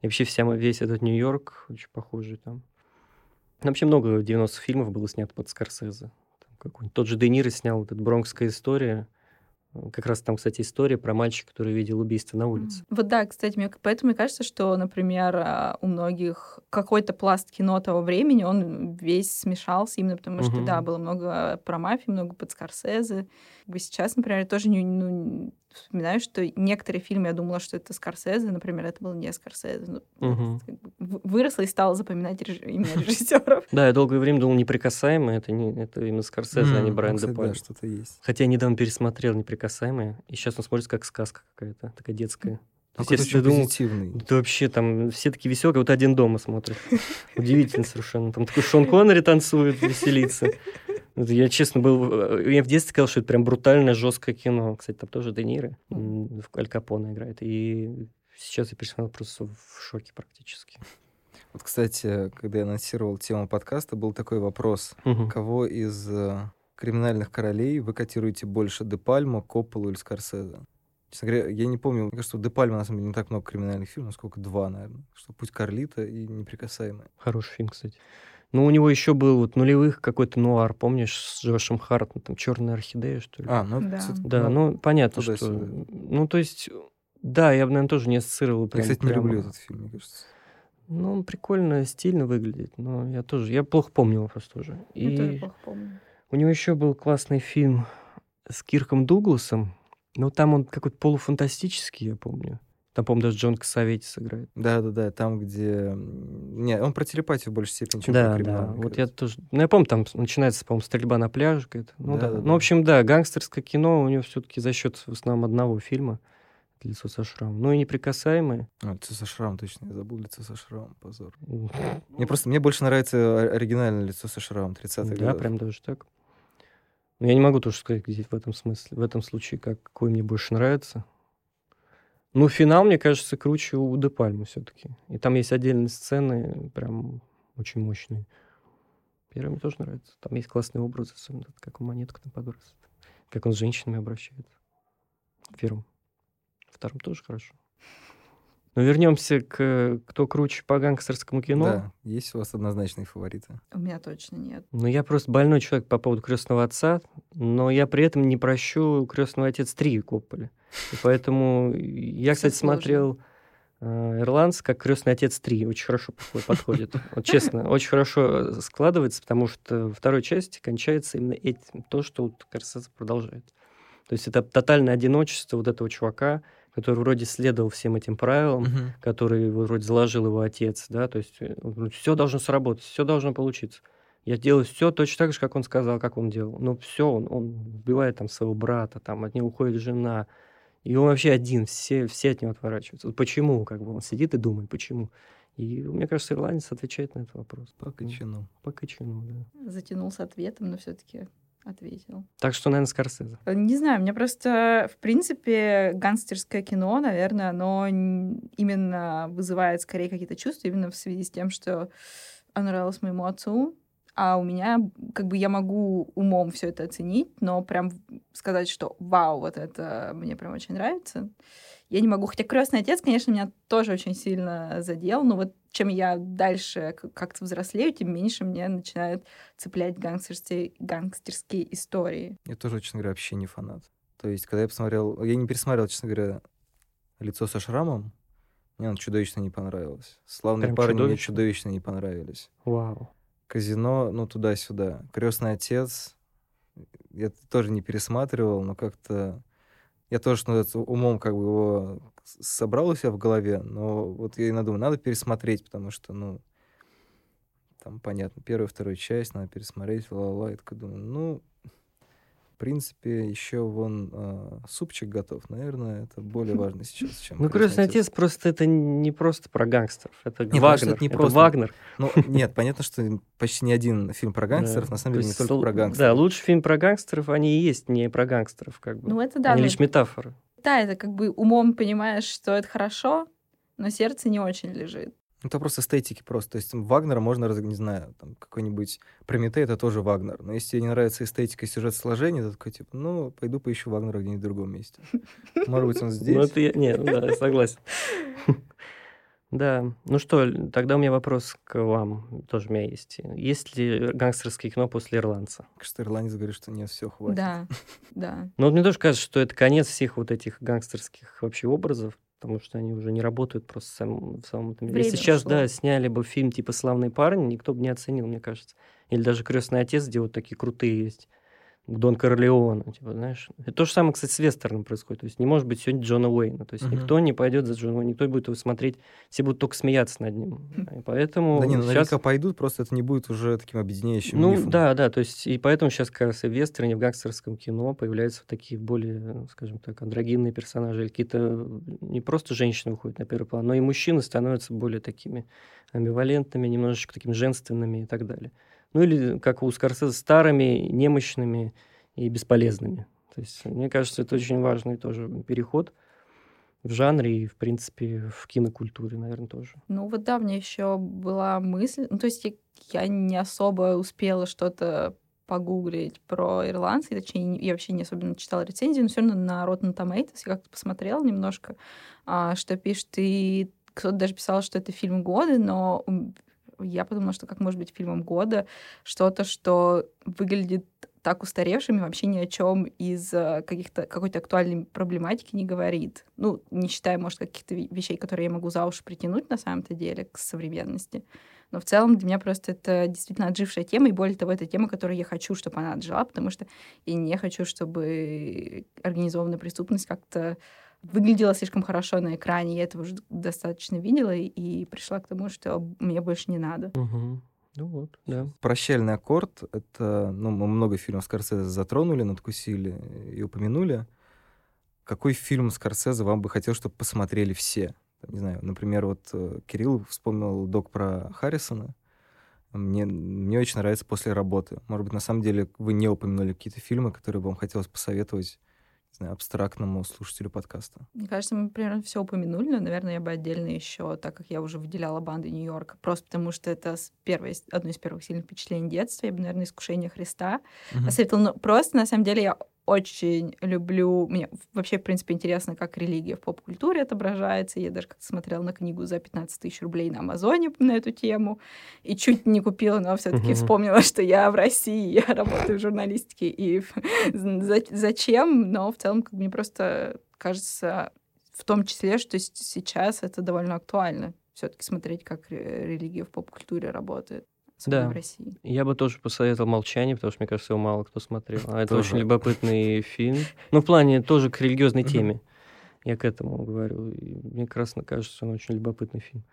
И вообще вся, весь этот Нью-Йорк очень похожий там. Вообще много 90 фильмов было снято под Скорсезе. Какой-нибудь- Тот же Де Ниро снял эту «Бронкская история». Э, Как раз там, кстати, история про мальчика, который видел убийство на улице. Вот да, кстати, мне, поэтому мне кажется, что, например, а, у многих какой-то пласт кино того времени, он весь смешался именно потому, что, Мгм. да, было много про мафию, много под Скорсезе. Сейчас, например, тоже не, ну, вспоминаю, что некоторые фильмы я думала, что это Скорсезе, например, это был не Скорсезе. В- выросла и стала запоминать реж- имена режиссеров. Да, я долгое время думал, «Неприкасаемые» — это, не, это именно Скорсезе, а не Брайан Де. Да, что-то есть. Хотя я недавно пересмотрел «Неприкасаемые», и сейчас он смотрится как сказка какая-то, такая детская. То есть, если ты думал, позитивный. это вообще там все такие веселые, вот один дома смотрит. Удивительно совершенно. Там такой Шон Коннери танцует, веселится. Я, честно, был... э, Я в детстве сказал, что это прям брутальное, жесткое кино. Кстати, там тоже Де Ниро, в Аль Капоне играет. И сейчас я пересмотрел просто в шоке практически. Вот, кстати, когда я анонсировал тему подкаста, был такой вопрос. Мгм. Кого из э, криминальных королей вы котируете больше, Де Пальма, Копполу или Скорсезе? Честно говоря, я не помню. Мне кажется, у Де Пальма, на самом деле, не так много криминальных фильмов, сколько два, наверное. Что «Путь Карлита» и «Неприкасаемые». Хороший фильм, кстати. Ну, у него еще был вот нулевых какой-то нуар, помнишь, с Джошем Хартом, там «Черная орхидея», что ли? А, ну, Да. Да, ну, понятно, что... туда-сюда. Ну, то есть, да, я бы, наверное, тоже не ассоциировал Я, прям кстати, не прямо. люблю этот фильм, мне кажется. Ну, он прикольно, стильно выглядит, но я тоже... Я плохо помню его просто уже. Я тоже И плохо помню. У него еще был классный фильм с Кирком Дугласом. Но там он какой-то полуфантастический, я помню. Там, по-моему, даже Джон Кассаветис играет. Да-да-да, там, где... Не, он про телепатию в большей степени, чем Да, про криминал. да. Вот я тоже... Ну, я помню, там начинается, по-моему, стрельба на пляже какая-то. Ну, да. Да-да-да. Ну, в общем, да, гангстерское кино у него все-таки за счет в основном одного фильма «Лицо со шрамом». Ну и «Неприкасаемые». А, лицо со шрамом, точно, я забыл лицо со шрамом, позор. Мне просто, мне больше нравится оригинальное лицо со шрамом 30-х Да, годов. прям даже так. Но я не могу тоже сказать здесь в этом смысле, в этом случае, как, какой мне больше нравится. Ну, финал, мне кажется, круче у Де Пальмы все-таки. И там есть отдельные сцены, прям очень мощные. Первый мне тоже нравится. Там есть классные образы, особенно как у монетка там подбрасывает. Как он с женщинами обращается. В первом. Втором тоже хорошо. Но вернемся к кто круче по гангстерскому кино. Да, есть у вас однозначные фавориты. У меня точно нет. Ну, я просто больной человек по поводу крестного отца, но я при этом не прощу крестного отец 3 Копполи. И поэтому я, кстати, смотрел э, Ирландец как крестный отец 3. Очень хорошо подход- подходит. Вот честно, очень хорошо складывается, потому что второй части кончается именно этим, то, что вот Скорсезе продолжает. То есть это тотальное одиночество вот этого чувака, который вроде следовал всем этим правилам, который вроде заложил его отец, да, то есть все должно сработать, все должно получиться. Я делаю все точно так же, как он сказал, как он делал. Но все, он, он убивает там своего брата, там от него уходит жена, и он вообще один, все, все от него отворачиваются. Вот почему, как бы он сидит и думает, почему. И мне кажется, ирландец отвечает на этот вопрос. По кочану. По кочану, да. Затянул с ответом, но все-таки ответил. Так что, наверное, Скорсезе. Э, Не знаю, мне просто, в принципе, гангстерское кино, наверное, оно именно вызывает скорее какие-то чувства, именно в связи с тем, что оно нравилось моему отцу, а у меня, как бы, я могу умом все это оценить, но прям сказать, что вау, вот это мне прям очень нравится, я не могу. Хотя «Крестный отец», конечно, меня тоже очень сильно задел, но вот чем я дальше как-то взрослею, тем меньше мне начинают цеплять гангстерские, гангстерские истории. Я тоже, честно говоря, вообще не фанат. То есть, когда я посмотрел... Я не пересмотрел, честно говоря, «Лицо со шрамом», мне он чудовищно не понравилось. «Славные Прям парни» мне чудовищно? чудовищно не понравились. Вау. «Казино», ну, туда-сюда. «Крестный отец» я тоже не пересматривал, но как-то... Я тоже, называется, умом как бы его собрал у себя в голове, но вот я иногда думаю, надо пересмотреть, потому что, ну, там, понятно, первая, вторая часть, надо пересмотреть, ла-ла-ла. Я такой думаю, ну, в принципе, еще вон а, супчик готов. Наверное, это более важно сейчас, чем Ну, «Крестный отец» просто это не просто про гангстеров, это Не, что Вагнер, это не это просто- Вагнер. Ну, нет, понятно, что почти ни один фильм про гангстеров, Да. на самом То деле, не есть только л- про Да, гангстеров. лучший фильм про гангстеров, они и есть не про гангстеров, как бы. Ну, это да. они лишь метафоры. Да, это как бы умом понимаешь, что это хорошо, но сердце не очень лежит. Ну, Это просто эстетики просто. То есть Вагнера можно, не знаю, там какой-нибудь Прометей, это тоже Вагнер. Но если тебе не нравится эстетика и сюжет сложения, то такой, типа, ну, пойду поищу Вагнера где-нибудь в другом месте. Может быть, он Ну, здесь. это я... Нет, ну да, я согласен. Да, ну что, тогда у меня вопрос к вам, тоже у меня есть. Есть ли гангстерское кино после «Ирландца»? Что ирландец говорит, что нет, все, хватит. Да, да. Ну, вот мне тоже кажется, что это конец всех вот этих гангстерских вообще образов, потому что они уже не работают просто в самом, в самом этом. Если сейчас, ушло. да, сняли бы фильм типа «Славные парни», никто бы не оценил, мне кажется. Или даже «Крестный отец», где вот такие крутые есть. Дон Корлеон, типа, знаешь. Это то же самое, кстати, с вестерном происходит. То есть не может быть сегодня Джона Уэйна. То есть Мгм. никто не пойдет за Джона Уэйна, никто будет его смотреть, все будут только смеяться над ним. И поэтому Да не, ну, сейчас... наверняка пойдут, просто это не будет уже таким объединяющим Ну, мифом. да, да, то есть, и поэтому сейчас как раз и в вестерне, в гангстерском кино появляются вот такие более, скажем так, андрогинные персонажи, или какие-то не просто женщины уходят на первый план, но и мужчины становятся более такими амбивалентными, немножечко такими женственными и так далее. Ну, или, как у Скорсезе, старыми, немощными и бесполезными. То есть, мне кажется, это очень важный тоже переход в жанре и, в принципе, в кинокультуре, наверное, тоже. Ну вот да, мне еще была мысль, ну то есть я, не особо успела что-то погуглить про ирландцев, точнее, не- я вообще не особенно читала рецензии, но все равно на Rotten Tomatoes я как-то посмотрела немножко, а, что пишет, и кто-то даже писал, что это фильм года, но я подумала, что как может быть фильмом года что-то, что выглядит так устаревшим и вообще ни о чем из э, каких-то какой-то актуальной проблематики не говорит. Ну, не считая, может, каких-то ве- вещей, которые я могу за уши притянуть на самом-то деле к современности. Но в целом для меня просто это действительно отжившая тема, и более того, это тема, которую я хочу, чтобы она отжила, потому что я не хочу, чтобы организованная преступность как-то выглядела слишком хорошо на экране. Я этого уже достаточно видела и пришла к тому, что мне больше не надо. Угу. Ну вот, да. «Прощальный аккорд» — это... Ну, мы много фильмов Скорсезе затронули, надкусили и упомянули. Какой фильм Скорсезе вам бы хотел, чтобы посмотрели все? Не знаю, например, вот э, Кирилл вспомнил док про Харрисона. Мне, мне очень нравится «После работы». Может быть, на самом деле вы не упомянули какие-то фильмы, которые бы вам хотелось посоветовать знаю, абстрактному слушателю подкаста? Мне кажется, мы примерно все упомянули, но, наверное, я бы отдельно еще, так как я уже выделяла банды Нью-Йорка, просто потому что это первое, одно из первых сильных впечатлений детства, я бы, наверное, «Искушение Христа» uh-huh. посоветовала. Но просто, на самом деле, я очень люблю... Мне вообще, в принципе, интересно, как религия в поп-культуре отображается. Я даже как-то смотрела на книгу за 15 тысяч рублей на Амазоне на эту тему. И чуть не купила, но все таки вспомнила, что я в России, я работаю в журналистике. И зачем? Но в целом, как мне просто кажется, в том числе, что сейчас это довольно актуально все-таки смотреть, как религия в поп-культуре работает да. в России. Я бы тоже посоветовал «Молчание», потому что, мне кажется, его мало кто смотрел. А это очень любопытный фильм. Ну, в плане тоже к религиозной теме. Я к этому говорю. И мне как раз кажется, он очень любопытный фильм.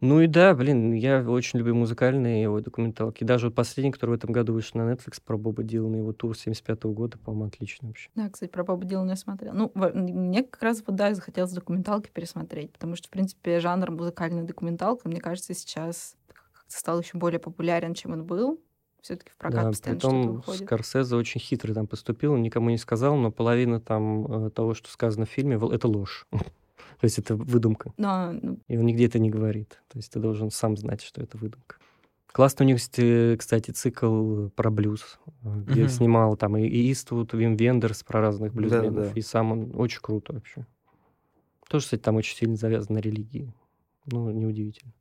Ну и да, блин, я очень люблю музыкальные его документалки. Даже вот последний, который в этом году вышел на Netflix про Боба Дилана, его тур 75 -го года, по-моему, отлично вообще. Да, кстати, про Боба Дилана я смотрела. Ну, мне как раз вот, да, захотелось документалки пересмотреть, потому что, в принципе, жанр музыкальная документалка, мне кажется, сейчас стал еще более популярен, чем он был. Все-таки в прокат да, постоянно что-то выходит. Скорсезе очень хитрый там поступил, никому не сказал, но половина там э, того, что сказано в фильме, это ложь. То есть это выдумка. Но... Ну И он нигде это не говорит. То есть ты должен сам знать, что это выдумка. Классный у них, кстати, цикл про блюз, э, где mm-hmm. снимал там и Иствуд, Вим Вендерс про разных блюзменов. Да, да. И сам он очень круто вообще. Тоже, кстати, там очень сильно завязан на религии. Ну, неудивительно.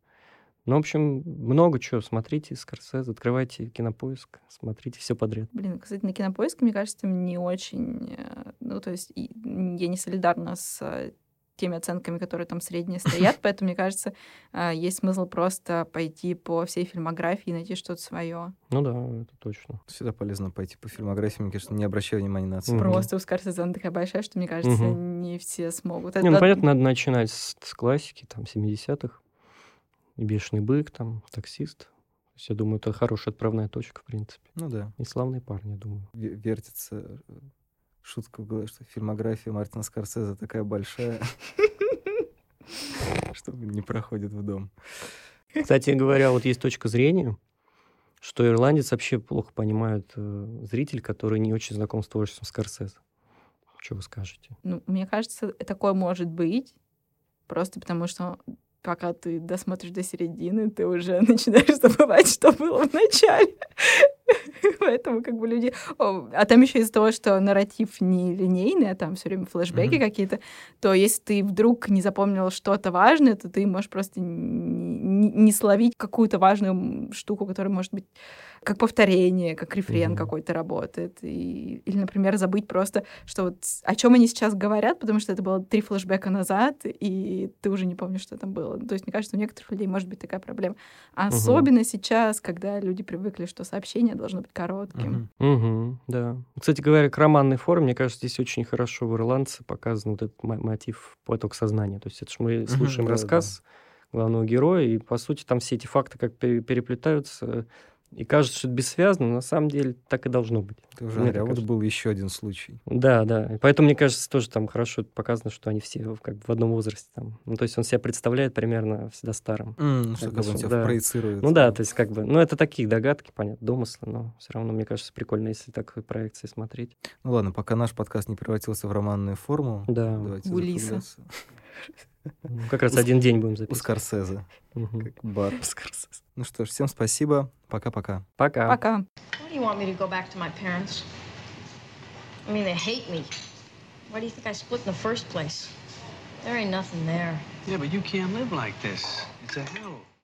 Ну, в общем, много чего. Смотрите Скорсезе, открывайте кинопоиск, смотрите все подряд. Блин, кстати, на кинопоиск, мне кажется, не очень... Э, ну, то есть я не солидарна с э, теми оценками, которые там средние стоят, поэтому, мне кажется, э, есть смысл просто пойти по всей фильмографии и найти что-то свое. Ну да, это точно. Всегда полезно пойти по фильмографии, мне кажется, не обращая внимания на оценки. Просто у Скорсезе она такая большая, что, мне кажется, не все смогут. Не, ну, понятно, надо начинать с, классики, там, 70-х и «Бешеный бык», там, «Таксист». То есть, я думаю, это хорошая отправная точка, в принципе. Ну да. И славные парни, я думаю. Вертится э, шутка в голове, что фильмография Мартина Скорсезе такая большая, что не проходит в дом. Кстати говоря, вот есть точка зрения, что ирландец вообще плохо понимает э, зритель, который не очень знаком с творчеством Скорсезе. Что вы скажете? Ну, мне кажется, такое может быть, просто потому что пока ты досмотришь до середины, ты уже начинаешь забывать, что было в начале. Поэтому как бы люди... А там еще из-за того, что нарратив не линейный, а там все время флешбеки mm-hmm. какие-то, то если ты вдруг не запомнил что-то важное, то ты можешь просто не, не словить какую-то важную штуку, которая может быть как повторение, как рефрен mm-hmm. какой-то работает. И, или, например, забыть просто, что вот о чем они сейчас говорят, потому что это было три флешбека назад, и ты уже не помнишь, что там было. То есть, мне кажется, у некоторых людей может быть такая проблема. А mm-hmm. особенно сейчас, когда люди привыкли, что сообщение должно быть коротким. Mm-hmm. Mm-hmm, да. Кстати говоря, к романной форме, мне кажется, здесь очень хорошо в «Ирландце» показан вот этот мотив поток сознания. То есть это же мы слушаем mm-hmm, рассказ да, да. главного героя, и, по сути, там все эти факты как переплетаются и кажется, что это бессвязно, но на самом деле так и должно быть. Ты уже говоря, вот был еще один случай. Да, да. И поэтому, мне кажется, тоже там хорошо показано, что они все как бы в одном возрасте. Там. Ну, то есть он себя представляет примерно всегда старым. Mm, что как бы он себя да. проецирует. Ну да, то есть как бы... Ну, это такие догадки, понятно, домыслы, но все равно, мне кажется, прикольно, если так проекции смотреть. Ну ладно, пока наш подкаст не превратился в романную форму, да. давайте Улиса. Ну, как раз один день будем записывать. У Скорсезе. Как бар. Скорсезе. Ну что ж, всем спасибо. Пока-пока. Пока. Пока. Why do you want me to go back to my parents? I mean, they hate me. Why do you think I split in the first place? There ain't nothing there. Yeah, but you can't live like this. It's a hell.